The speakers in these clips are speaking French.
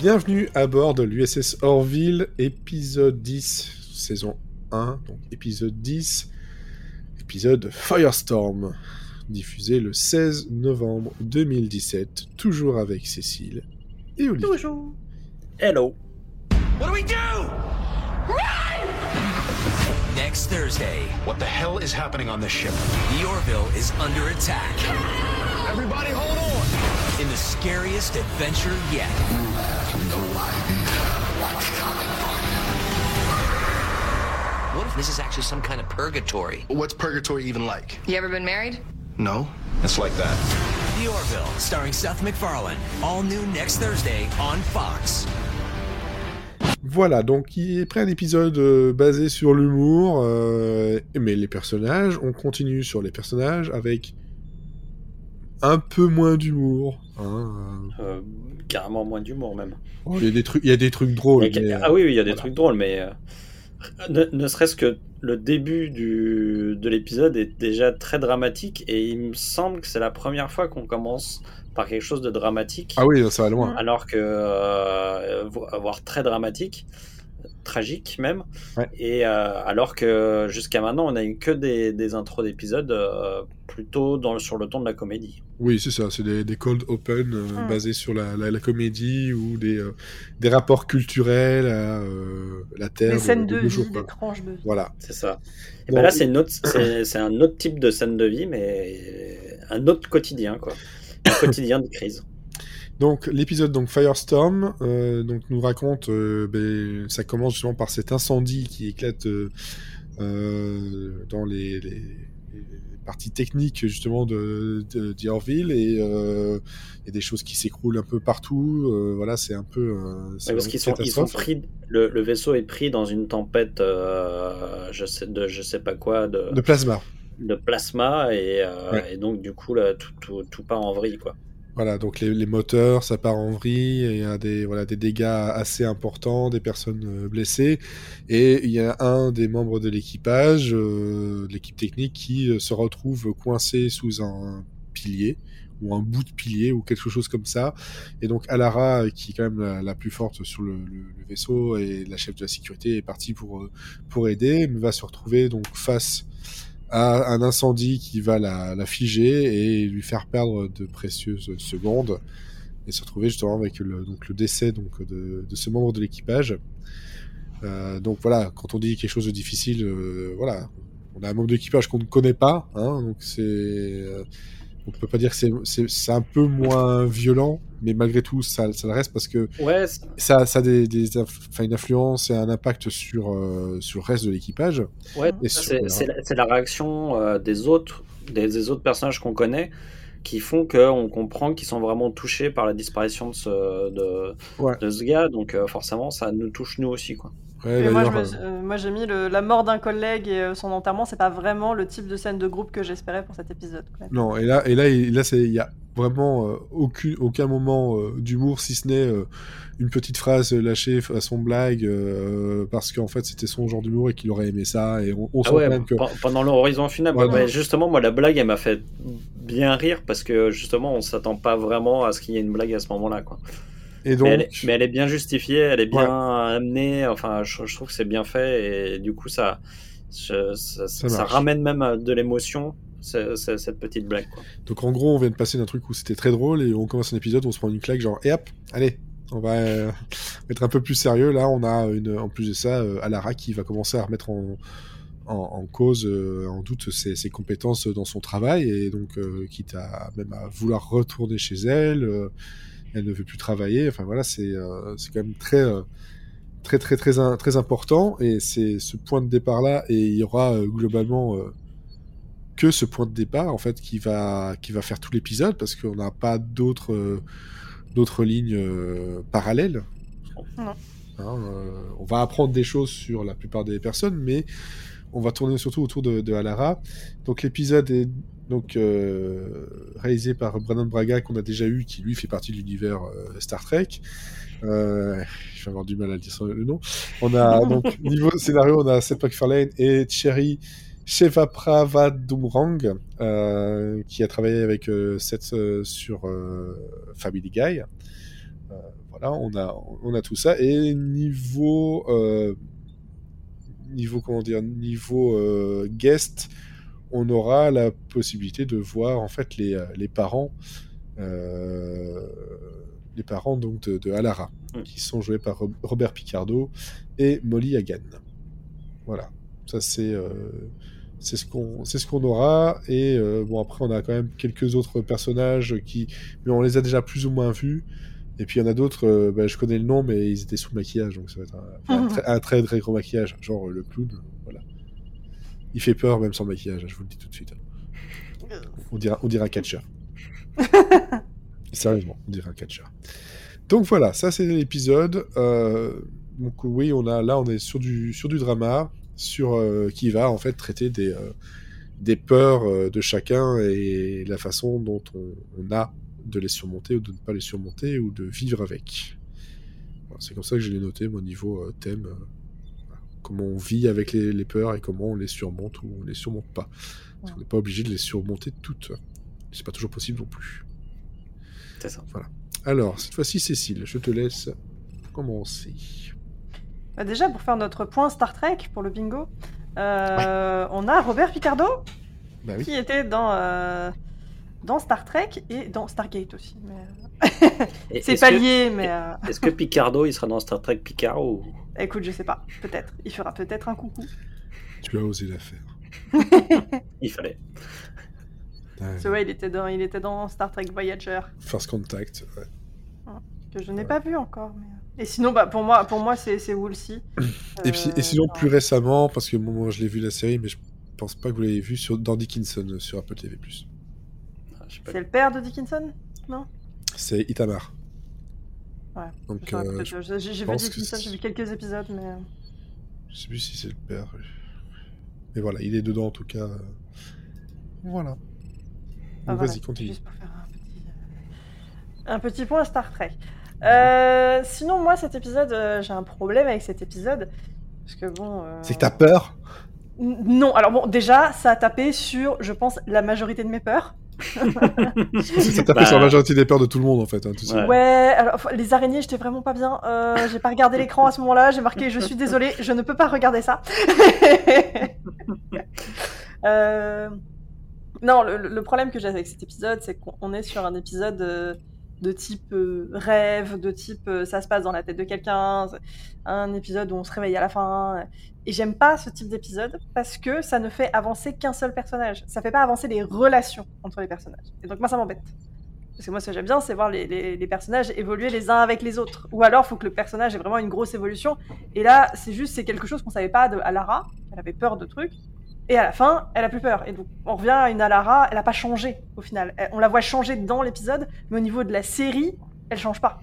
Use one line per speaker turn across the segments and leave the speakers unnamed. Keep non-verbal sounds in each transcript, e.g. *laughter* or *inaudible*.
Bienvenue à bord de l'USS Orville, épisode 10, saison 1, donc épisode 10, épisode Firestorm, diffusé le 16 novembre 2017, toujours avec Cécile et Olivier.
Toujours.
Hello.
What do we do?
Next Thursday,
What the hell is happening on this ship?
the Orville is under attack
Everybody hold on!
in the scariest adventure yet.
What if this is actually some kind of purgatory?
What's purgatory even like?
You ever been married?
No.
It's like that.
The Orville, starring Seth MacFarlane. All new next Thursday on Fox.
Voilà, donc il est prêt un épisode euh, basé sur l'humour, euh, mais les personnages, on continue sur les personnages avec un peu moins d'humour. hein,
Euh, carrément moins d'humour même.
euh. Il y a des trucs, il y a des trucs drôles.
A-
mais,
ah oui, oui, il y a des
voilà.
trucs drôles, mais euh, ne, ne serait-ce que le début du, de l'épisode est déjà très dramatique et il me semble que c'est la première fois qu'on commence par quelque chose de dramatique,
Ah oui, ça va loin.
alors que euh, vo- voire très dramatique, tragique même,
Ouais.
et euh, alors que jusqu'à maintenant on a eu que des, des intros d'épisodes euh, plutôt dans, sur le ton de la comédie.
Oui, c'est ça, c'est des, des cold open euh,
Mm.
basés sur la, la- la comédie ou des, euh, des rapports culturels à euh, la Terre.
Des
de-
scènes
de
vie,
jours, quoi.
des tranches de vie.
Voilà.
C'est ça. Et
Bon,
ben là, c'est une autre, c'est, c'est un autre type de scène de vie, mais un autre quotidien, quoi. Un quotidien de crise.
Donc l'épisode donc Firestorm euh, donc nous raconte euh, ben, ça commence justement par cet incendie qui éclate euh, euh, dans les, les- les parties techniques justement de, d'Orville et euh, il y a des choses qui s'écroulent un peu partout euh, voilà c'est un peu euh,
Ouais, parce qu'ils sont, ils sont pris, le, le vaisseau est pris dans une tempête, euh, je sais, de je sais pas quoi, de,
de plasma
de plasma, et, euh,
Ouais.
et donc du coup, là, tout, tout, tout part en vrille, quoi.
Voilà, donc les, moteurs, ça part en vrille, il y a des, dégâts assez importants, des personnes euh, blessées, et il y a un des membres de l'équipage, euh, de l'équipe technique, qui euh, se retrouve coincé sous un pilier, ou un bout de pilier, ou quelque chose comme ça. Et donc Alara, qui est quand même la, plus forte sur le, vaisseau, et la chef de la sécurité, est partie pour, aider, va se retrouver donc face un incendie qui va la, figer et lui faire perdre de précieuses secondes et se retrouver justement avec le, donc le décès de ce membre de l'équipage. Euh, donc voilà, quand on dit quelque chose de difficile, euh, voilà, on a un membre d'équipage qu'on ne connaît pas, hein, donc c'est, euh, on peut pas dire que c'est, un peu moins violent, mais malgré tout ça, ça le reste parce que
Ouais,
ça, ça a des, des inf- enfin, une influence et un impact sur euh, sur le reste de l'équipage.
ouais, c'est, la, réaction euh, des autres, des, des autres personnages qu'on connaît, qui font qu'on comprend qu'ils sont vraiment touchés par la disparition de ce, de,
Ouais.
de ce gars, donc euh, forcément, ça nous touche nous aussi, quoi.
Ouais,
Et moi, je
d'ailleurs,
me- euh, moi, j'ai mis le- la mort d'un collègue et euh, son enterrement, c'est pas vraiment le type de scène de groupe que j'espérais pour cet épisode. quoi.
Non, et là, et là, il là, y a vraiment euh, aucun, aucun moment euh, d'humour, si ce n'est euh, une petite phrase lâchée à son blague, euh, parce qu'en fait, c'était son genre d'humour et qu'il aurait aimé ça, et on, on
Ah ouais,
même que...
pendant l'horizon final,
Ouais,
bah,
non.
justement, moi, la blague, elle m'a fait bien rire parce que justement, on s'attend pas vraiment à ce qu'il y ait une blague à ce moment-là, quoi.
Et donc,
mais, elle est, mais elle est bien justifiée, elle est bien amenée. Enfin, je, je trouve que c'est bien fait et du coup, ça, je- ça,
Ça
ça
marche.
ramène même euh, de l'émotion. ce- ce- cette petite blague. Quoi.
donc en gros, on vient de passer d'un truc où c'était très drôle, et on commence un épisode, on se prend une claque, genre, et hop, allez, on va euh, être un peu plus sérieux. Là, on a, une, en plus de ça, euh, Alara qui va commencer à remettre en, en, en cause, euh, en doute, ses, ses compétences dans son travail, et donc, quitte à même à vouloir retourner chez elle, elle ne veut plus travailler. Enfin voilà, c'est euh, quand même très, euh, très, très, très, très important, et c'est ce point de départ-là, et il y aura euh, globalement euh, que ce point de départ, en fait, qui va, qui va faire tout l'épisode, parce qu'on n'a pas d'autres euh, d'autres lignes parallèles.
Non.
Hein, on va apprendre des choses sur la plupart des personnes, mais on va tourner surtout autour de, de Alara. Donc l'épisode est donc euh, réalisé par Brandon Braga qu'on a déjà eu, qui lui fait partie de l'univers euh, Star Trek. Euh, je vais avoir du mal à dire son- le nom. On a donc niveau scénario, on a Seth MacFarlane et Thierry Shevapravadumrang, qui a travaillé avec Seth sur Family Guy. Voilà, on a, on a tout ça. Et niveau, niveau comment dire, niveau euh, guest, on aura la possibilité de voir en fait les, euh, les parents, euh, les parents donc de, de Alara, qui sont joués par Ro- Robert Picardo et Molly Hagan. Voilà, ça c'est c'est ce qu'on c'est ce qu'on aura et euh, bon après on a quand même quelques autres personnages qui mais on les a déjà plus ou moins vus et puis il y en a d'autres euh, bah, je connais le nom mais ils étaient sous maquillage donc ça va être un, un très, un très très gros maquillage. Genre euh, le clown euh, voilà. Il fait peur même sans maquillage je vous le dis tout de suite. On dirait on dirait un catcheur *laughs* sérieusement on dirait un catcheur donc voilà ça c'est l'épisode. Euh, donc oui on a là on est sur du sur du drama sur euh, qui va en fait traiter des euh, des peurs de chacun et la façon dont on, on a de les surmonter ou de ne pas les surmonter ou de vivre avec. Voilà, c'est comme ça que je l'ai noté, mon niveau euh, thème. euh, voilà. comment on vit avec les, les peurs et comment on les surmonte ou on les surmonte pas. Parce qu'on n'est pas obligé de les surmonter toutes. C'est pas toujours possible non plus.
C'est ça.
Alors, cette fois-ci, Cécile, je te laisse commencer.
Bah, déjà, pour faire notre point Star Trek pour le bingo, euh, on a Robert Picardo
Bah oui.
qui était dans, euh, dans Star Trek et dans Stargate aussi. mais, *laughs* C'est pas
que-
lié, mais euh,
Est-ce que Picardo, il sera dans Star Trek Picard ou? *laughs*
Écoute, je sais pas. Peut-être. Il fera peut-être un coucou.
Tu as osé la faire. *laughs*
il fallait.
C'est vrai, il était dans, il était dans Star Trek Voyager
First Contact. ouais.
que je n'ai pas vu encore. mais-. Et sinon, bah, pour moi, pour moi c'est c'est Woolsey.
Et, puis, et
Euh,
sinon, plus récemment, parce que bon, moi je l'ai vu la série, mais je pense pas que vous l'avez vu sur, dans Dickinson euh, sur Apple TV.
Ah, je sais pas.
C'est le père de Dickinson?
C'est Itamar.
Ouais,
Donc, euh,
J'ai vu Dickinson, j'ai vu quelques épisodes, mais. euh,
je sais plus si c'est le père. Mais voilà, il est dedans en tout cas. euh. Voilà.
Ah, voilà,
Vas-y, continue.
Juste pour faire un petit, euh, un petit point Star Trek. Euh, sinon, moi, cet épisode, euh, j'ai un problème avec cet épisode. Parce que bon. euh,
C'est que t'as peur?
N- Non, alors bon, déjà, ça a tapé sur, je pense, la majorité de mes peurs. *laughs*
Ça t'a
Bah.
fait sur la majorité des peurs de tout le monde en fait. hein.
Ouais.
Ouais, alors les araignées, j'étais vraiment pas bien. Euh, j'ai pas regardé l'écran à ce moment-là. J'ai marqué, je suis désolée, je ne peux pas regarder ça. *laughs* Euh, Non, le, le problème que j'ai avec cet épisode, c'est qu'on est sur un épisode euh, de type euh, rêve, de type euh, ça se passe dans la tête de quelqu'un, un épisode où on se réveille à la fin. Et j'aime pas ce type d'épisode parce que ça ne fait avancer qu'un seul personnage. Ça fait pas avancer les relations entre les personnages. Et donc moi, ça m'embête. Parce que moi, ce que j'aime bien, c'est voir les, les- les personnages évoluer les uns avec les autres. Ou alors, il faut que le personnage ait vraiment une grosse évolution. Et là, c'est juste, c'est quelque chose qu'on savait pas de Alara. Elle avait peur de trucs. Et à la fin, elle a plus peur. Et donc, on revient à une Alara, elle a pas changé au final. Elle- on la voit changer dans l'épisode, mais au niveau de la série, elle change pas.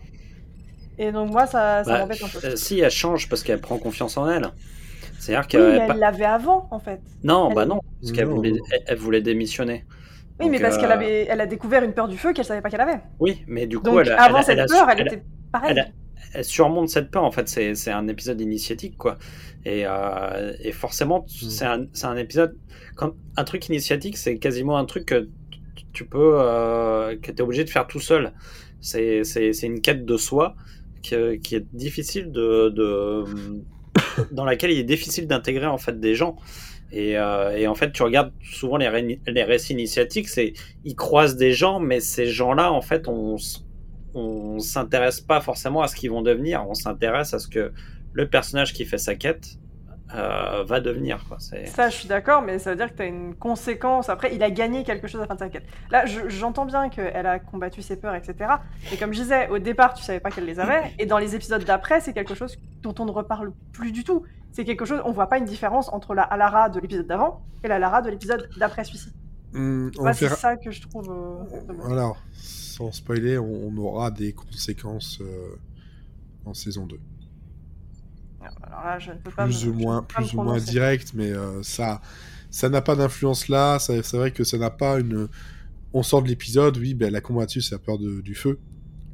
Et donc, moi, ça, ça
Bah,
m'embête un peu.
euh, si elle change parce qu'elle prend confiance en elle. C'est-à-dire
Oui, elle l'avait avant, en fait.
Non,
elle-
bah non, parce qu'elle voulait, elle, elle voulait démissionner.
Oui,
Donc,
mais parce
euh,
qu'elle avait, elle a découvert une peur du feu qu'elle savait pas qu'elle avait.
Oui, mais du coup,
Donc,
elle, a-
avant
elle
cette
elle a
peur, elle, était pareille.
elle surmonte cette peur. En fait, c'est c'est un épisode initiatique, quoi. Et, euh, et forcément,
Mm.
c'est un, c'est un épisode. Quand, un truc initiatique, c'est quasiment un truc que tu- peux. Euh, que tu es obligé de faire tout seul. C'est c'est- c'est une quête de soi que- qui est difficile de. de *laughs* dans laquelle il est difficile d'intégrer en fait des gens. Et, euh, et en fait, tu regardes souvent les, les récits initiatiques, c'est ils croisent des gens, mais ces gens-là, en fait, on, on s'intéresse pas forcément à ce qu'ils vont devenir. On s'intéresse à ce que le personnage qui fait sa quête euh, va devenir. Quoi.
Ça, je suis d'accord, mais ça veut dire que tu as une conséquence. Après, il a gagné quelque chose à la fin de sa quête. Là, je- j'entends bien qu'elle a combattu ses peurs, etc. Mais comme je disais, au départ, tu savais pas qu'elle les avait. Et dans les épisodes d'après, c'est quelque chose dont on ne reparle plus du tout. C'est quelque chose, on voit pas une différence entre la Alara de l'épisode d'avant et la Lara de l'épisode d'après celui-ci. Moi, c'est ça que je trouve. euh.
Alors, sans spoiler, on, on aura des conséquences euh, en saison 2.
Alors là, je ne peux pas.
Plus
me-
ou moins, plus ou moins direct, mais euh, ça ça n'a pas d'influence là. C'est vrai que ça n'a pas une. On sort de l'épisode, oui, ben, elle a combattu sa peur de- du feu,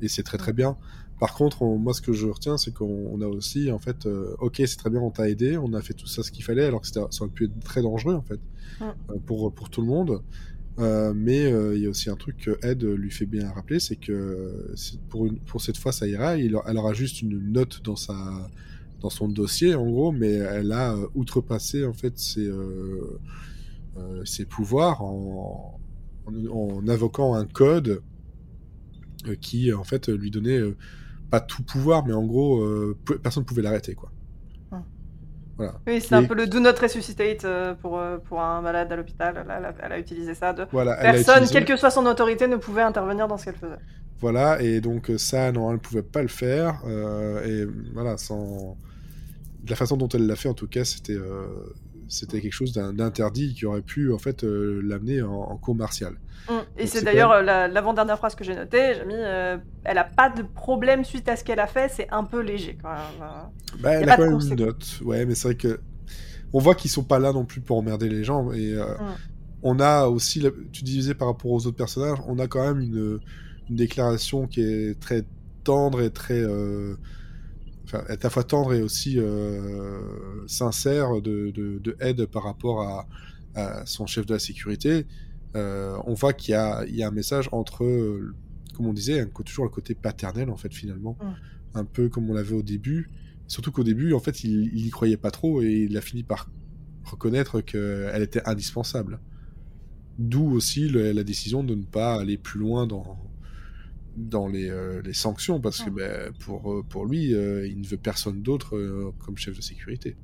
et c'est très très bien. Par contre, on- moi, ce que je retiens, c'est qu'on on a aussi, en fait, euh, ok, c'est très bien, on t'a aidé, on a fait tout ça ce qu'il fallait, alors que ça aurait pu être très dangereux, en fait,
Mm.
euh, pour, pour tout le monde. Euh, mais il y a aussi un truc que Ed lui fait bien rappeler, c'est que pour, une, pour cette fois ça ira, il, elle aura juste une note dans, sa, dans son dossier en gros, mais elle a euh, outrepassé en fait ses, euh, euh, ses pouvoirs en, en, en invoquant un code qui en fait lui donnait pas tout pouvoir, mais en gros pe- personne ne pouvait l'arrêter quoi.
Hmm.
Voilà.
Oui, c'est un peu le do not resuscitate euh, pour, euh, pour un malade à l'hôpital. Elle, a- elle a utilisé ça. De...
Voilà,
Personne,
utilisé-
quelle que soit son autorité, ne pouvait intervenir dans ce qu'elle faisait.
Voilà, et donc ça, non, elle ne pouvait pas le faire. euh, et voilà, sans. De la façon dont elle l'a fait, en tout cas, c'était euh, c'était quelque chose d'interdit qui aurait pu, en fait, euh, l'amener en, en cour martiale.
Mm. Et c'est d'ailleurs euh, la- l'avant-dernière phrase que j'ai notée. J'ai mis euh, Elle a pas de problème suite à ce qu'elle a fait, c'est un peu léger quand même.
Bah, elle
a
quand même une note. Ouais, mais c'est vrai que. On voit qu'ils sont pas là non plus pour emmerder les gens. Et euh,
Mm.
on a aussi. la- Tu disais par rapport aux autres personnages, on a quand même une, une déclaration qui est très tendre et très. Enfin, à la fois tendre et aussi euh, sincère de, de, de Ed par rapport à, à son chef de la sécurité. Euh, on voit qu'il y a, il y a un message entre, comme on disait, toujours le côté paternel en fait finalement,
Mm.
un peu comme on l'avait au début. Surtout qu'au début, en fait, il, il y croyait pas trop et il a fini par reconnaître qu'elle était indispensable. D'où aussi le- la décision de ne pas aller plus loin dans, dans les, euh, les sanctions, parce que ben, pour, euh, pour lui, euh, il ne veut personne d'autre euh, comme chef de sécurité.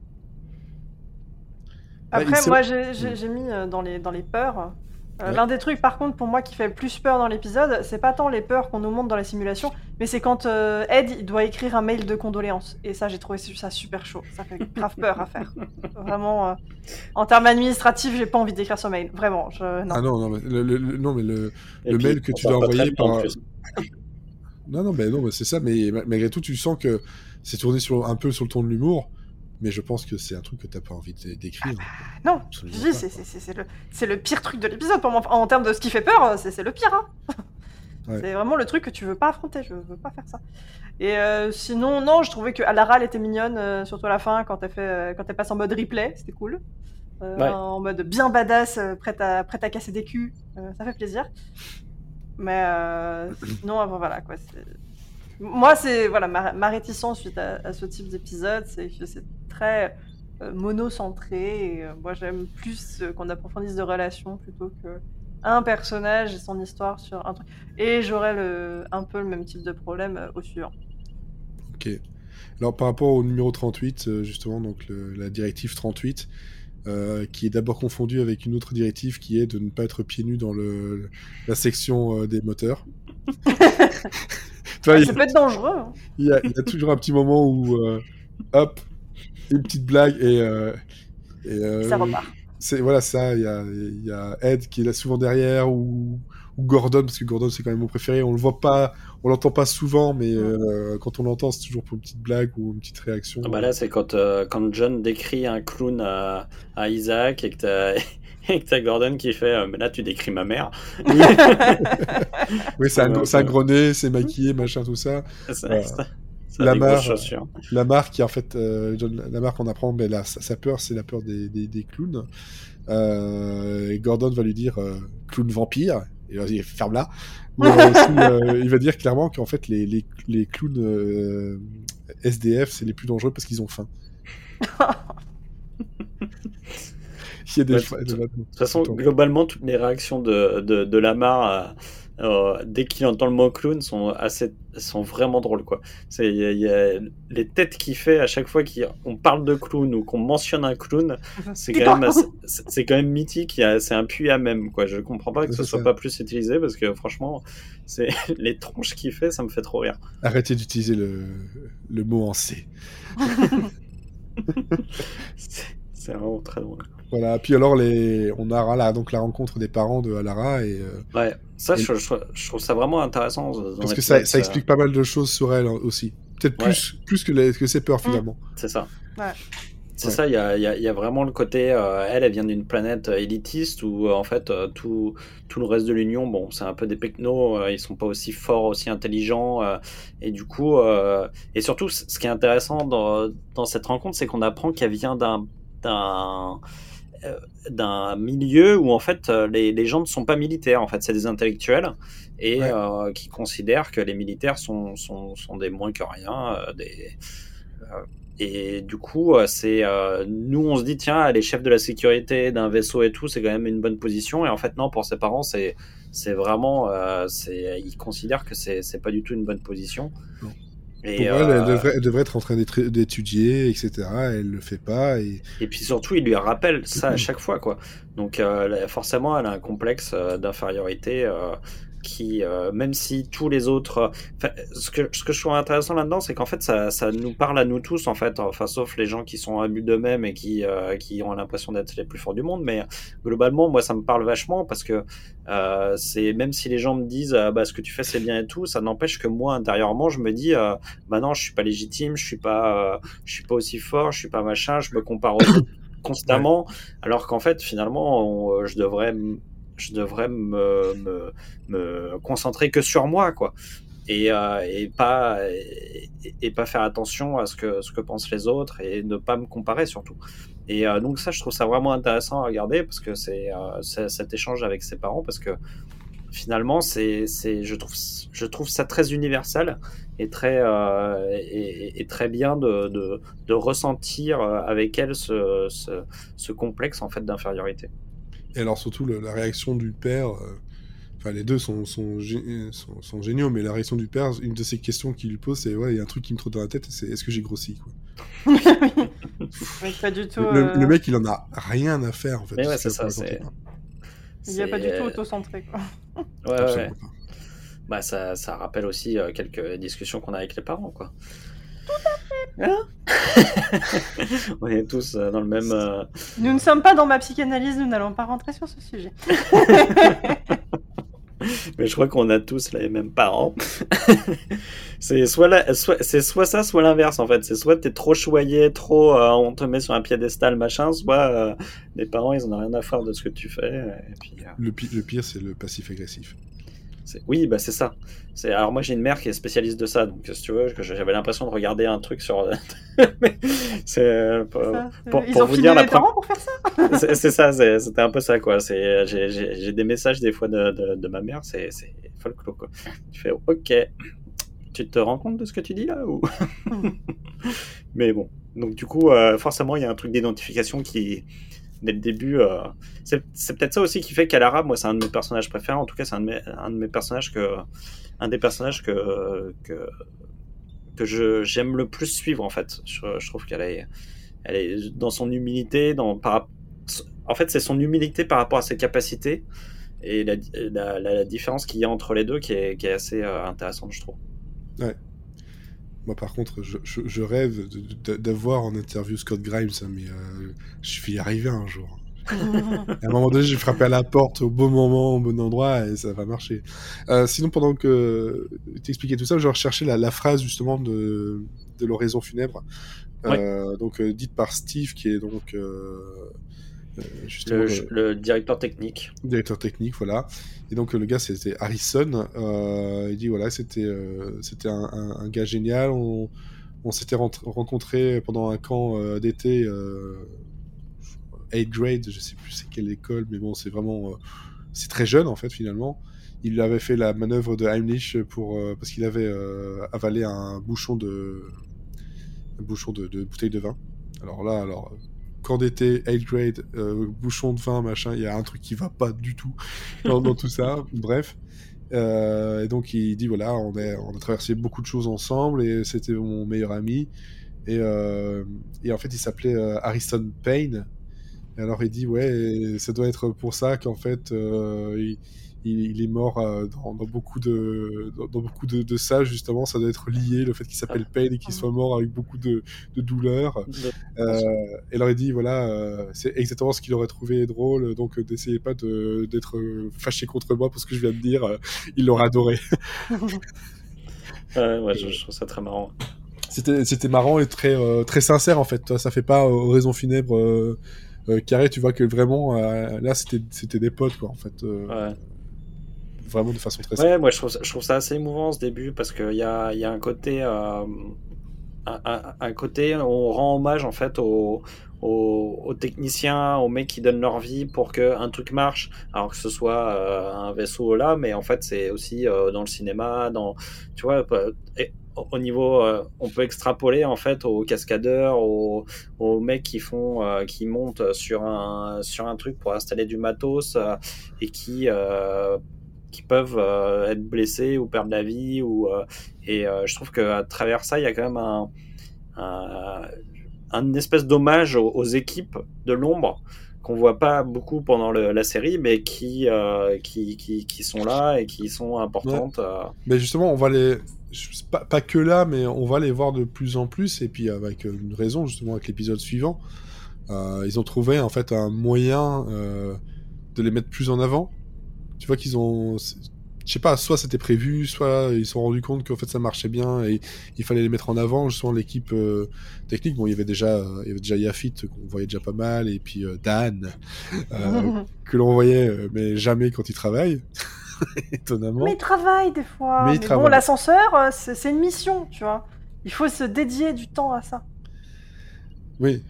Après, moi, j'ai j'ai-
Mm.
mis dans les, dans les peurs.
Ouais.
L'un des trucs, par contre, pour moi, qui fait le plus peur dans l'épisode, c'est pas tant les peurs qu'on nous montre dans la simulation, mais c'est quand euh, Ed il doit écrire un mail de condoléances. Et ça, j'ai trouvé ça super chaud. Ça fait grave peur à faire. Vraiment, euh, en termes administratifs, j'ai pas envie d'écrire ce mail. Vraiment, je... non.
Ah non, non, mais le, le- le- non, mais le, le
puis,
mail que tu dois envoyer par... Non, non, mais non, mais c'est ça, mais ma- malgré tout, tu sens que c'est tourné sur, un peu sur le ton de l'humour, mais je pense que c'est un truc que t'as pas envie d'écrire.
Non, je dis,
pas,
c'est- le, pire truc de l'épisode pour moi. En termes de ce qui fait peur, c'est c'est le pire. hein.
Ouais.
C'est vraiment le truc que tu veux pas affronter. Je veux pas faire ça. Et euh, sinon, non, je trouvais que Alara, elle était mignonne, euh, surtout à la fin, quand elle, fait, euh, quand elle passe en mode replay. C'était cool. Euh,
Ouais.
En mode bien badass, euh, prête, à, prête à casser des culs. Euh, ça fait plaisir. Mais euh, sinon, avant, voilà quoi. Moi, c'est voilà ma, ma réticence suite à, ce type d'épisode, c'est que c'est très euh, monocentré. Et, euh, moi, j'aime plus euh, qu'on approfondisse de relations plutôt que un personnage et son histoire sur un truc. Et j'aurais un peu le même type de problème euh, au suivant.
Ok. Alors, par rapport au numéro 38, euh, justement, donc la directive 38, euh, qui est d'abord confondue avec une autre directive qui est de ne pas être pieds nus dans le, la section euh, des moteurs. *laughs*
Ça
a-
peut être dangereux. hein.
il y, a, il y a toujours un petit moment où, euh, hop, une petite blague et. euh, et, euh,
Ça repart.
C'est voilà ça. Il y a, il y a Ed qui est là souvent derrière ou, ou Gordon parce que Gordon c'est quand même mon préféré. On le voit pas, on l'entend pas souvent, mais euh, quand on l'entend c'est toujours pour une petite blague ou une petite réaction.
Ah bah là, c'est quand, euh, quand John décrit un clown à, à Isaac et que t'as *laughs* et que t'as Gordon qui fait euh, Mais là, tu décris ma mère.
oui, c'est un,
Ouais,
c'est un
ouais.
gros nez, c'est maquillé, machin, tout ça. La marque qui en fait, euh, John, la marque on apprend, mais là, sa, sa peur c'est la peur des, des, des clowns. Euh, et Gordon va lui dire euh, clown vampire. Et il va dire ferme là. *laughs* Mais aussi, euh, il va dire clairement qu'en fait les, les, les clowns euh, SDF c'est les plus dangereux parce qu'ils ont faim. *laughs* Il y a des
Ouais,
fa-
de- toute façon, globalement, toutes les réactions de, de, de Lamar euh, dès qu'il entend le mot clown sont, assez, sont vraiment drôles. Quoi. C'est, il y a- y a les têtes qu'il fait à chaque fois qu'on parle de clown ou qu'on mentionne un clown, c'est quand, même assez- c'est quand même mythique. C'est un puits à même. Quoi. Je comprends pas que ce soit
ça.
pas plus utilisé parce que franchement, c'est *laughs* les tronches qu'il fait, ça me fait trop rire.
Arrêtez d'utiliser le, le mot en C. *laughs*
C'est c'est vraiment très drôle.
Voilà. Puis alors les, on aura là donc la rencontre des parents de Alara et euh,
Ouais, ça,
Et-
je, je- je trouve ça vraiment intéressant.
parce que ça, ça explique pas mal de choses sur elle hein, aussi. Peut-être
Ouais.
plus, plus que, les- que ses peurs finalement.
C'est ça.
Ouais.
C'est
Ouais.
ça, il y a, il y y a vraiment le côté, euh, elle, elle vient d'une planète euh, élitiste où euh, en fait euh, tout, tout le reste de l'Union, bon, c'est un peu des pecnos, euh, ils sont pas aussi forts, aussi intelligents, euh, et du coup, euh, et surtout, ce qui est intéressant dans, dans cette rencontre, c'est qu'on apprend qu'elle vient d'un, d'un, euh, d'un milieu où en fait euh, les, les gens ne sont pas militaires, en fait c'est des intellectuels et
Ouais.
euh, qui considèrent que les militaires sont, sont, sont des moins que rien, euh, des, euh, et du coup, c'est nous, on se dit tiens, elle est chef de la sécurité d'un vaisseau et tout, c'est quand même une bonne position. Et en fait, non, pour ses parents, c'est c'est vraiment, c'est ils considèrent que c'est c'est pas du tout une bonne position. Et,
Pour elle,
euh,
elle devrait, elle devrait être en train d'étudier, etc. Elle le fait pas. Et...
et puis surtout, il lui rappelle ça à chaque fois, quoi. Donc euh, forcément, elle a un complexe euh, d'infériorité euh, qui, euh, même si tous les autres, euh, ce que ce que je trouve intéressant là-dedans, c'est qu'en fait, ça, ça nous parle à nous tous, en fait, enfin, sauf les gens qui sont imbues d'eux-mêmes et qui euh, qui ont l'impression d'être les plus forts du monde. Mais globalement, moi, ça me parle vachement parce que c'est même si les gens me disent, euh, bah, ce que tu fais, c'est bien et tout, ça n'empêche que moi, intérieurement, je me dis, bah non, je suis pas légitime, je suis pas, je suis pas aussi fort, je suis pas machin, je me compare aux autres *coughs* constamment, alors qu'en fait, finalement, on- je devrais, je devrais me, concentrer que sur moi, quoi. Et, euh, pas et, pas faire attention à ce que ce que pensent les autres et ne pas me comparer surtout et euh, donc ça je trouve ça vraiment intéressant à regarder parce que c'est euh, cet échange avec ses parents parce que finalement c'est je trouve je trouve ça très universel et très et, très bien de, de, ressentir avec elle ce, ce, ce complexe en fait d'infériorité
et alors, surtout, le- la réaction du père. euh, Enfin, les deux sont, sont, sont, sont géniaux, mais la réaction du père, une de ces questions qu'il lui pose, c'est Ouais, il y a un truc qui me trotte dans la tête, c'est est-ce que j'ai grossi quoi? *laughs*
Mais pas du tout.
le,
euh,
le mec, il en a rien à faire en fait.
Mais ouais, c'est ça, c'est-.
Il n'y a pas du tout auto-centré. quoi.
ouais, ouais, ouais.
Absolument pas.
Bah, ça, ça rappelle aussi euh, quelques discussions qu'on a avec les parents, quoi. Hein On est tous euh, dans le même. euh,
Nous ne sommes pas dans ma psychanalyse, nous n'allons pas rentrer sur ce sujet. *laughs*
Mais je crois qu'on a tous les mêmes parents. *laughs* c'est soit, la- soit, c'est soit ça, soit l'inverse, en fait. C'est soit t'es trop choyé, trop. euh, on te met sur un piédestal, machin, soit euh, les parents, ils en ont rien à faire de ce que tu fais. Et puis, euh,
Le, pi- le pire, c'est le passif agressif.
Oui, bah c'est ça. C'est alors moi j'ai une mère qui est spécialiste de ça, donc si tu veux, j'avais l'impression de regarder un truc sur. *laughs* c'est euh, pour,
Ça,
pour-
Ils
pour
ont
vous dire la
parents pour faire ça *laughs*
c'est ça, c'était un peu ça quoi. C'est j'ai- des messages des fois de, de, de ma mère, c'est c'est folklore quoi. Tu fais ok, tu te rends compte de ce que tu dis là ou *laughs* Mais bon, donc du coup euh, forcément il y a un truc d'identification qui dès le début, euh, c'est peut-être ça aussi qui fait qu'à l'arabe, moi c'est un de mes personnages préférés. En tout cas, c'est un un de mes personnages que un des personnages que que que j'aime le plus suivre en fait. Je, trouve qu'elle est elle est dans son humilité, dans par en fait c'est son humilité par rapport à ses capacités et la, la, différence qu'il y a entre les deux qui est, qui est assez euh, intéressante je trouve.
Moi, par contre, je, je- je rêve d'avoir en interview Scott Grimes, hein, mais euh, je vais y arriver un jour. *laughs* À un moment donné, j'ai frappé à la porte au bon moment, au bon endroit, et ça va marcher. Euh, sinon, pendant que tu expliquais tout ça, je recherchais la, la phrase justement de, de l'oraison funèbre, euh, donc euh, dite par Steve, qui est donc justement
Le, directeur technique.
directeur technique, voilà. Et donc le gars, c'était Harrison. Euh, il dit voilà, c'était euh, c'était un, un- un gars génial. On, on s'était rencontrés pendant un camp euh, d'été. Euh, 8 grade, je sais plus c'est quelle école, mais bon, c'est vraiment. euh, c'est très jeune en fait finalement. Il avait fait la manœuvre de Heimlich pour, euh, parce qu'il avait euh, avalé un bouchon de, un bouchon de, de bouteille de vin. Alors là, alors d'été, 8 grade, euh, bouchon de vin, machin, il y a un truc qui va pas du tout dans, tout ça. *laughs* Bref. Euh, et donc il dit voilà, on a, traversé beaucoup de choses ensemble et c'était mon meilleur ami. Et, euh, en fait, il s'appelait Harrison Payne. Et alors il dit ouais, ça doit être pour ça qu'en fait il, il, il est mort euh, dans, dans beaucoup de dans, dans beaucoup de, de ça justement. Ça doit être lié le fait qu'il s'appelle Payne et qu'il soit mort avec beaucoup de, de douleur. Euh, et alors il dit voilà, euh, c'est exactement ce qu'il aurait trouvé drôle, donc euh, n'essayez pas d'être euh, fâché contre moi pour ce que je viens de dire, euh, il l'aurait adoré. *laughs*
Ouais, ouais, je, je trouve ça très marrant.
C'était marrant et très euh, très sincère en fait. Ça fait pas euh, oraison funèbre euh, euh, carré. Tu vois que vraiment euh, là c'était c'était des potes quoi en fait. euh,
Ouais.
Vraiment de façon très.
Ouais, moi je trouve, ça, je trouve ça assez émouvant ce début parce qu'il y a, y a un côté. euh, un, un- côté, on rend hommage en fait aux, aux, aux techniciens, aux mecs qui donnent leur vie pour que un truc marche, alors que ce soit euh, un vaisseau là, mais en fait c'est aussi euh, dans le cinéma, dans, tu vois, et au au niveau, on peut extrapoler en fait aux cascadeurs, aux, aux mecs qui font, qui montent sur un sur un truc pour installer du matos et qui qui peuvent euh, être blessés ou perdre la vie ou euh, et euh, je trouve qu'à travers ça il y a quand même un, un, un espèce d'hommage aux, aux équipes de l'ombre qu'on voit pas beaucoup pendant le- la série mais qui, qui, qui qui sont là et qui sont importantes.
Mais justement, on va les. Pas, pas que là, mais on va les voir de plus en plus, et puis avec une raison, justement, avec l'épisode suivant. Ils ont trouvé, en fait, un moyen de les mettre plus en avant. Tu vois qu'ils ont. Je sais pas, soit c'était prévu, soit ils se sont rendus compte qu'en fait ça marchait bien et il fallait les mettre en avant. Justement, l'équipe euh, technique, bon, il y avait déjà, euh, il y avait déjà Yafit qu'on voyait déjà pas mal, et puis euh, Dan, euh, *laughs* que l'on voyait, mais jamais quand il travaille, *laughs* étonnamment.
Mais il travaille des fois.
Mais
Mais, bon, l'ascenseur, c'est c'est une mission, tu vois. Il faut se dédier du temps à ça.
Oui,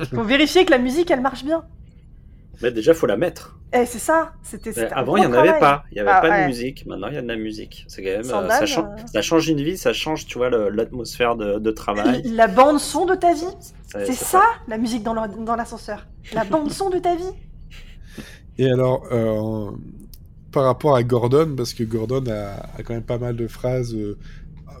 Il faut vérifier que la musique, elle marche bien.
mais déjà faut la mettre
Eh, c'est ça. C'était. C'était un
avant il y en avait pas il y avait
Ah,
pas
ouais.
de musique maintenant il y a de la musique c'est quand même euh, ça, change,
euh.
ça change une vie ça change tu vois l'atmosphère de, de travail
La bande son de ta vie.
C'est-
ça, la musique dans l'ascenseur. La bande son de ta vie.
Et alors, euh, par rapport à Gordon, parce que Gordon a, a quand même pas mal de phrases euh,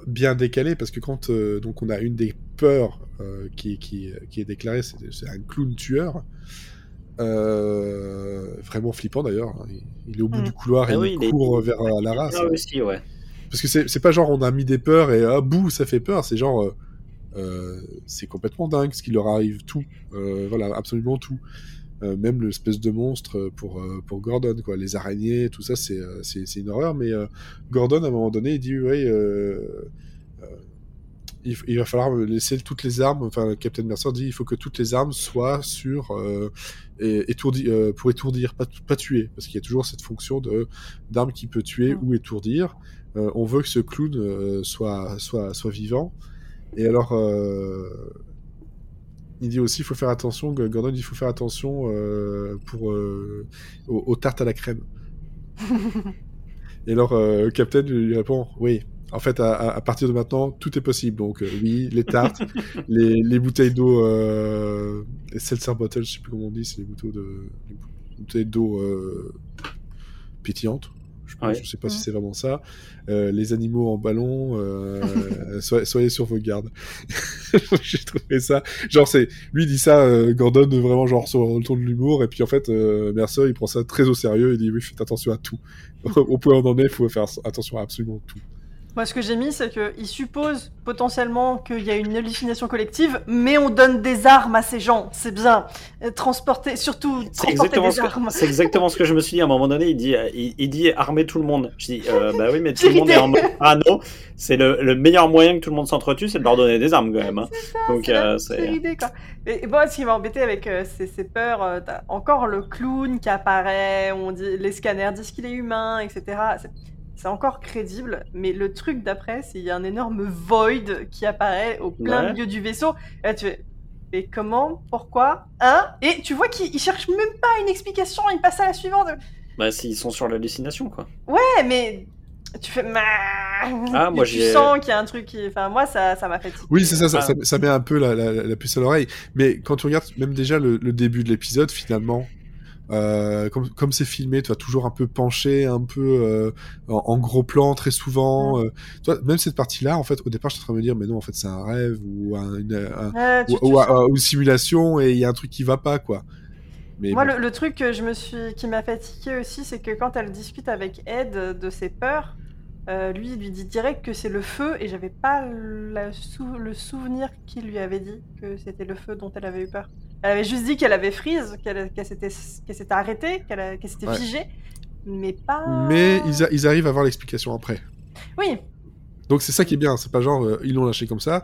bien décalées, parce que quand euh, donc on a une des peurs euh, qui, qui, qui est déclarée, c'est c'est un clown tueur. Euh, vraiment flippant d'ailleurs. hein. Il, est au bout
Mm.
du couloir et
Ah oui,
il
il est-
court vers euh, la race.
aussi ouais
Parce que c'est c'est pas genre on a mis des peurs et ah bouh ça fait peur, c'est genre euh, euh, c'est complètement dingue ce qui leur arrive tout, Euh, voilà absolument tout, Euh, même l'espèce de monstre pour euh, pour Gordon quoi, les araignées tout ça c'est euh, c'est c'est une horreur mais euh, Gordon à un moment donné il dit ouais euh, euh, il, il va falloir laisser toutes les armes, enfin Captain Mercer dit il faut que toutes les armes soient sur euh, et, étourdi, euh, pour étourdir, pas, pas tuer, parce qu'il y a toujours cette fonction de d'arme qui peut tuer ou étourdir. Euh, on veut que ce clown soit, soit, soit vivant. Et alors, il dit aussi, il faut faire attention, Gordon dit, il faut faire attention pour, aux, aux tartes à la crème. *laughs* Et alors, euh, Captain lui répond, oui, en fait, à, partir de maintenant, tout est possible. Donc, euh, oui, les tartes, *laughs* les, les bouteilles d'eau, euh, les seltzer bottles, je sais plus comment on dit, c'est les bouteilles de, les bouteilles d'eau euh, pétillantes. Je,
Ouais.
je sais pas si c'est vraiment ça. Euh, les animaux en ballon, euh, *laughs* soyez, soyez sur vos gardes. *laughs* J'ai trouvé ça. Genre, c'est lui il dit ça, euh, Gordon vraiment genre sur le ton de l'humour, et puis en fait, euh, Mercer il prend ça très au sérieux. Il dit oui, faites attention à tout. Au point où on en est, il faut faire attention à absolument tout.
Moi, ce que j'ai mis, c'est qu'il suppose potentiellement qu'il y a une hallucination collective, mais on donne des armes à ces gens. C'est bien. Euh, Transporter, surtout transporter des
ce
armes.
c'est exactement ce que je me suis dit à un moment donné. Il dit, il, il dit armer tout le monde. Je dis, euh, bah oui, mais *laughs* tout le monde est en mode parano. C'est le, le meilleur moyen que tout le monde s'entretue, c'est de leur donner des armes quand même. hein. Donc,
c'est
euh,
pire
c'est.
idée, quoi. Et, moi, ce qui m'a embêté avec euh, ces, ces peurs, t'as encore le clown qui apparaît, on dit, les scanners disent qu'il est humain, etc. C'est- encore crédible, mais le truc d'après, c'est qu'il y a un énorme void qui apparaît au plein
Ouais.
milieu du vaisseau. Et là, tu fais, et comment Pourquoi Hein? Et tu vois qu'il il cherche même pas une explication, il passe à la suivante.
Bah, s'ils sont sur l'hallucination, quoi.
Ouais, mais tu fais.
Ah, moi,
tu sens qu'il y a un truc qui. Enfin, moi, ça ça m'a fatigué.
Oui, c'est ça, ça,
Ah.
ça, ça met un peu la, la, la puce à l'oreille. Mais quand tu regardes même déjà le, le début de l'épisode, finalement, euh, comme comme c'est filmé, tu vas toujours un peu penché, un peu euh, en, en gros plan très souvent. euh, même cette partie-là, en fait, au départ, je suis en train de me dire, mais non, en fait, c'est un rêve ou un- une, un-
Ouais, tu-
ou,
tu
ou-
sens-
ou une simulation et il y a un truc qui va pas, quoi. Mais
Moi,
bon.
le, le truc que je me suis, qui m'a fatigué aussi, c'est que quand elle discute avec Ed de ses peurs, lui, il lui dit direct que c'est le feu, et j'avais pas la sou- le souvenir qu'il lui avait dit que c'était le feu dont elle avait eu peur. Elle avait juste dit qu'elle avait freeze, qu'elle s'était qu'elle s'était arrêtée, qu'elle a- qu'elle s'était
Ouais.
figée, mais pas.
Mais ils, a- ils arrivent à avoir l'explication après.
Oui,
Donc c'est ça qui est bien, c'est pas genre euh, ils l'ont lâché comme ça.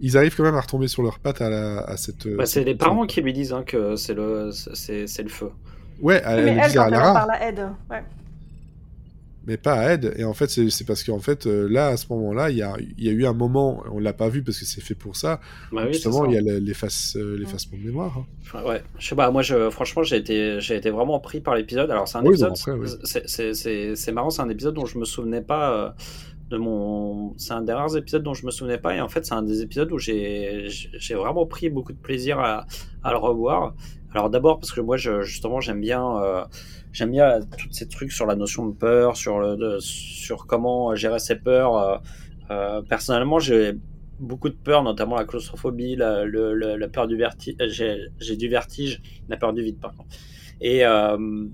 Ils arrivent quand même à retomber sur leurs pattes à, la, à cette. euh,
Bah, c'est les parents qui lui disent hein, que c'est le, feu.
Ouais, elle,
mais
elle
elle, quand elle
Lara.
parle à Ed, ouais.
Mais pas à Ed. Et en fait, c'est parce qu'en fait, euh, là, à ce moment-là, il y a, il y a eu un moment, on l'a pas vu parce que c'est fait pour ça.
Bah oui,
Justement, il y a le- l'efface- euh, l'effacement de mémoire. hein.
Ouais, je sais pas, moi je, franchement j'ai été, j'ai été vraiment pris par l'épisode. Alors c'est un
Oui,
épisode,
oui.
c'est- c'est- c'est c'est marrant, c'est un épisode dont je me souvenais pas euh, C'est un des rares épisodes dont je me souvenais pas et en fait c'est un des épisodes où j'ai vraiment pris beaucoup de plaisir à, le revoir. Alors d'abord parce que moi justement j'aime bien euh, tous ces trucs sur la notion de peur, sur comment gérer ses peurs. euh, euh, personnellement j'ai beaucoup de peur, notamment la claustrophobie, la, peur du vertige. J'ai du vertige, la peur du vide, par contre. Et, euh,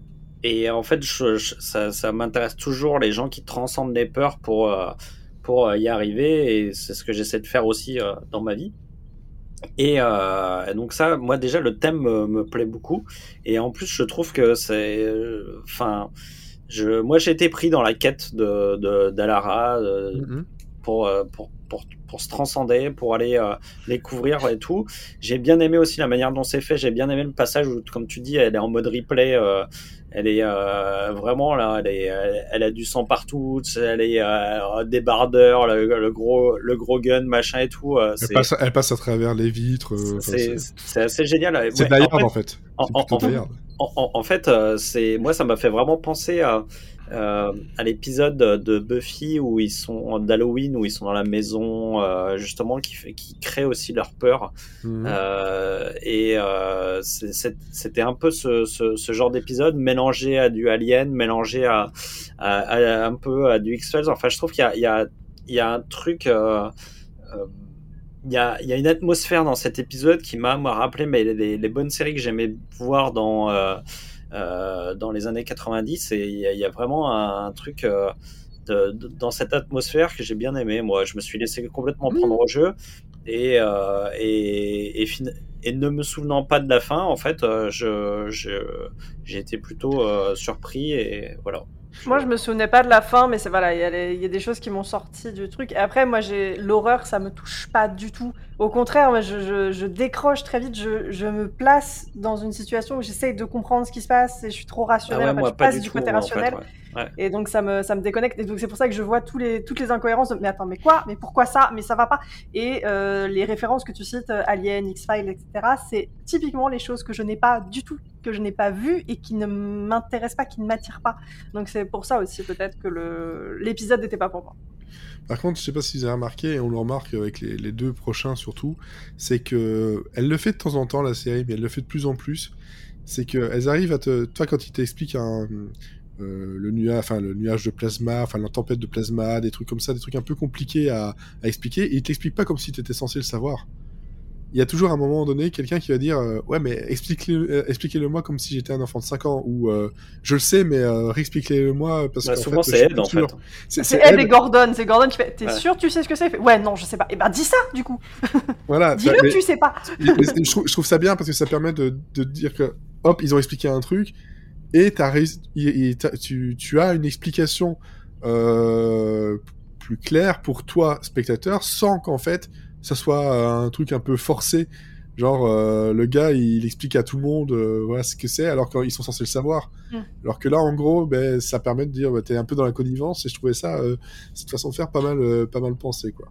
et en fait, je- je- ça, ça m'intéresse toujours les gens qui transcendent les peurs pour, euh, pour euh, y arriver. Et c'est ce que j'essaie de faire aussi euh, dans ma vie. Et, euh, et donc ça, moi déjà, le thème me, me plaît beaucoup. Et en plus, je trouve que c'est... Enfin... je, moi, j'ai été pris dans la quête de, de, d'Alara, de-
Mhm.
pour, pour, pour, pour se transcender, pour aller euh, découvrir et tout. J'ai bien aimé aussi la manière dont c'est fait. J'ai bien aimé le passage où, comme tu dis, elle est en mode replay. euh, elle est euh, vraiment là, elle, est, elle, elle a du sang partout. Elle est euh, débardeur, le, le gros, le gros gun, machin et tout.
Elle, passe, elle passe à travers les vitres.
c'est- assez génial.
c'est
Ouais, en fait-
en fait.
en- en- fait, c'est moi, ça m'a fait vraiment penser à, euh, à l'épisode de Buffy où ils sont d'Halloween où ils sont dans la maison euh, justement qui qui crée aussi leur peur
Mhm.
Euh, et c'était un peu ce, ce, ce genre d'épisode mélangé à du Alien, mélangé à, à, à- un peu à du X-Files. Enfin, je trouve qu'il y y, y a un truc. il y, a, il y a une atmosphère dans cet épisode qui m'a m'a rappelé mais les, les bonnes séries que j'aimais voir dans, euh, dans les années 90 et il y a, il y a vraiment un, un truc euh, de- de- dans cette atmosphère que j'ai bien aimé. Moi, je me suis laissé complètement prendre au jeu et, euh, et, et, fin- et ne me souvenant pas de la fin, en fait, je, j'ai été plutôt surpris et voilà.
Moi, je me souvenais pas de la fin, mais c'est voilà, il y, y a des choses qui m'ont sorti du truc. Et après, moi, j'ai l'horreur, ça me touche pas du tout. Au contraire, moi, je, je- je décroche très vite. Je, je me place dans une situation où j'essaye de comprendre ce qui se passe et je suis trop
Ah
rationnelle.
ouais,
en fait,
moi,
je
pas
passe
du
du
tout.
côté
en fait,
rationnel.
ouais. Ouais.
Et donc ça me, ça me déconnecte. Et donc c'est pour ça que je vois tous les, toutes les incohérences. de, mais attends, mais quoi? Mais pourquoi ça? Mais ça va pas. Et euh, les références que tu cites, euh, Alien, X-Files, etc., c'est typiquement les choses que je n'ai pas du tout, que je n'ai pas vues et qui ne m'intéressent pas, qui ne m'attirent pas. Donc c'est pour ça aussi peut-être que l'épisode n'était pas pour moi.
Par contre, je sais pas si vous avez remarqué, et on le remarque avec les, deux prochains surtout, c'est que elle le fait de temps en temps la série, mais elle le fait de plus en plus. C'est qu'elles arrivent à te, toi quand il t'explique un euh, le nuage, enfin le nuage de plasma, enfin la tempête de plasma, des trucs comme ça, des trucs un peu compliqués à, à expliquer, et il t'explique pas comme si tu étais censé le savoir. Il y a toujours à un moment donné quelqu'un qui va dire euh, ouais mais expliquez-le euh, expliquez-le moi comme si j'étais un enfant de 5 ans ou euh, je le sais mais euh, réexpliquez-le moi parce
Bah,
que
souvent, c'est Ed, en
sûr.
fait.
C'est
C'est
c'est
Ed
Ed.
et Gordon. C'est Gordon qui fait T'es
Ouais.
sûr tu sais ce que c'est? Ouais, non, je sais pas. Et ben dis ça du coup. *laughs*
Voilà.
Dis-le
mais-
que tu sais pas. *laughs*
Mais- mais je, trouve, je trouve ça bien parce que ça permet de, de dire que, hop, ils ont expliqué un truc et tu, tu as une explication euh, plus claire pour toi, spectateur, sans qu'en fait ça soit euh, un truc un peu forcé. Genre, euh, le gars, il explique à tout le monde euh, voilà ce que c'est, alors qu'ils sont censés le savoir.
Mm.
Alors que là, en gros, ben, ça permet de dire, bah, t'es un peu dans la connivence, et je trouvais ça, euh, cette façon de faire, pas mal, pas mal pensé, quoi.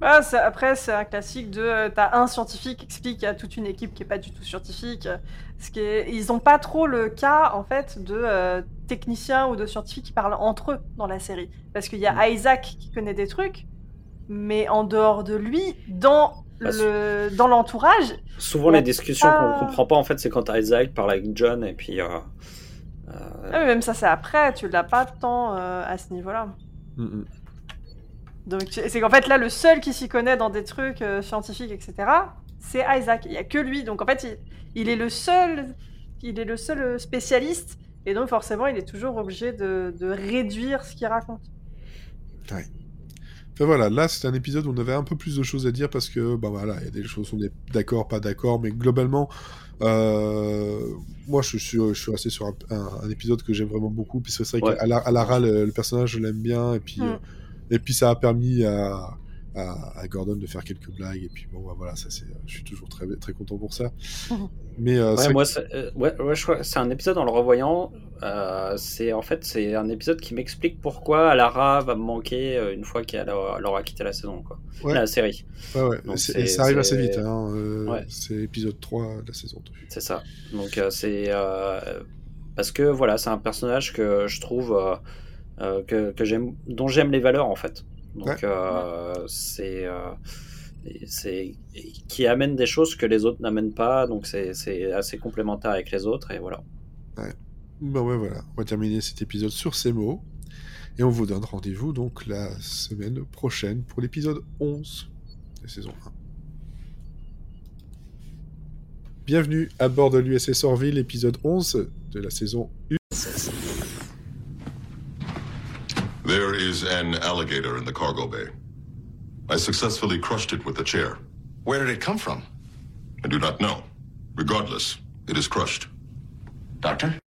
Ah, après, c'est un classique de t'as un scientifique qui explique à toute une équipe qui est pas du tout scientifique. Ce qui est... Ils ont pas trop le cas en fait de techniciens ou de scientifiques qui parlent entre eux dans la série, parce qu'il y a Isaac qui connaît des trucs, mais en dehors de lui, dans
Bah,
le dans l'entourage,
Souvent,
Ouais.
les discussions
Ah.
qu'on comprend pas, en fait, c'est quand Isaac parle avec John et puis. euh, euh,
ah, mais même ça c'est après, tu l'as pas tant euh, à ce niveau-là.
Mm,
Donc c'est qu'en fait là le seul qui s'y connaît dans des trucs euh, scientifiques etc c'est Isaac. Il y a que lui donc en fait il, il est le seul il est le seul spécialiste et donc forcément il est toujours obligé de, de réduire ce qu'il raconte.
Enfin voilà, là c'est un épisode où on avait un peu plus de choses à dire parce que, bah voilà, il y a des choses où on est d'accord, pas d'accord, mais globalement, euh, moi je suis, je suis resté sur un, un- un épisode que j'aime vraiment beaucoup. Puis c'est vrai
Ouais.
qu'à la- à Lara, le, le personnage, je l'aime bien, et puis,
Mm.
euh, et puis ça a permis à, à, à Gordon de faire quelques blagues. Et puis bon, bah, voilà, ça c'est, je suis toujours très très content pour ça.
Mhm.
Mais euh,
Ouais, moi, c'est euh, ouais, ouais, c'est un épisode en le revoyant. euh, c'est en fait c'est un épisode qui m'explique pourquoi Lara va me manquer euh, une fois qu'elle aura, quitté la saison, quoi.
Ouais.
La série,
ouais, ouais,
donc
c'est-
c'est-
et ça arrive assez vite. Hein, euh,
Ouais.
C'est l'épisode 3 de la saison 2.
c'est ça. Donc euh, c'est euh, parce que voilà, c'est un personnage que je trouve euh, euh, que, que j'aime, dont j'aime les valeurs en fait. Donc
Ouais.
euh, c'est euh, c'est qui amène des choses que les autres n'amènent pas. Donc c'est assez complémentaire avec les autres et voilà.
Bah ouais, voilà, on va terminer cet épisode sur ces mots. Et on vous donne rendez-vous donc la semaine prochaine pour l'épisode 11 de saison 1. Bienvenue à bord de l'USS Orville, épisode 11 de la saison 1.
Is an alligator in the cargo bay. I successfully crushed it with a chair.
Where did it come from?
I do not know. Regardless, it is crushed.
Doctor?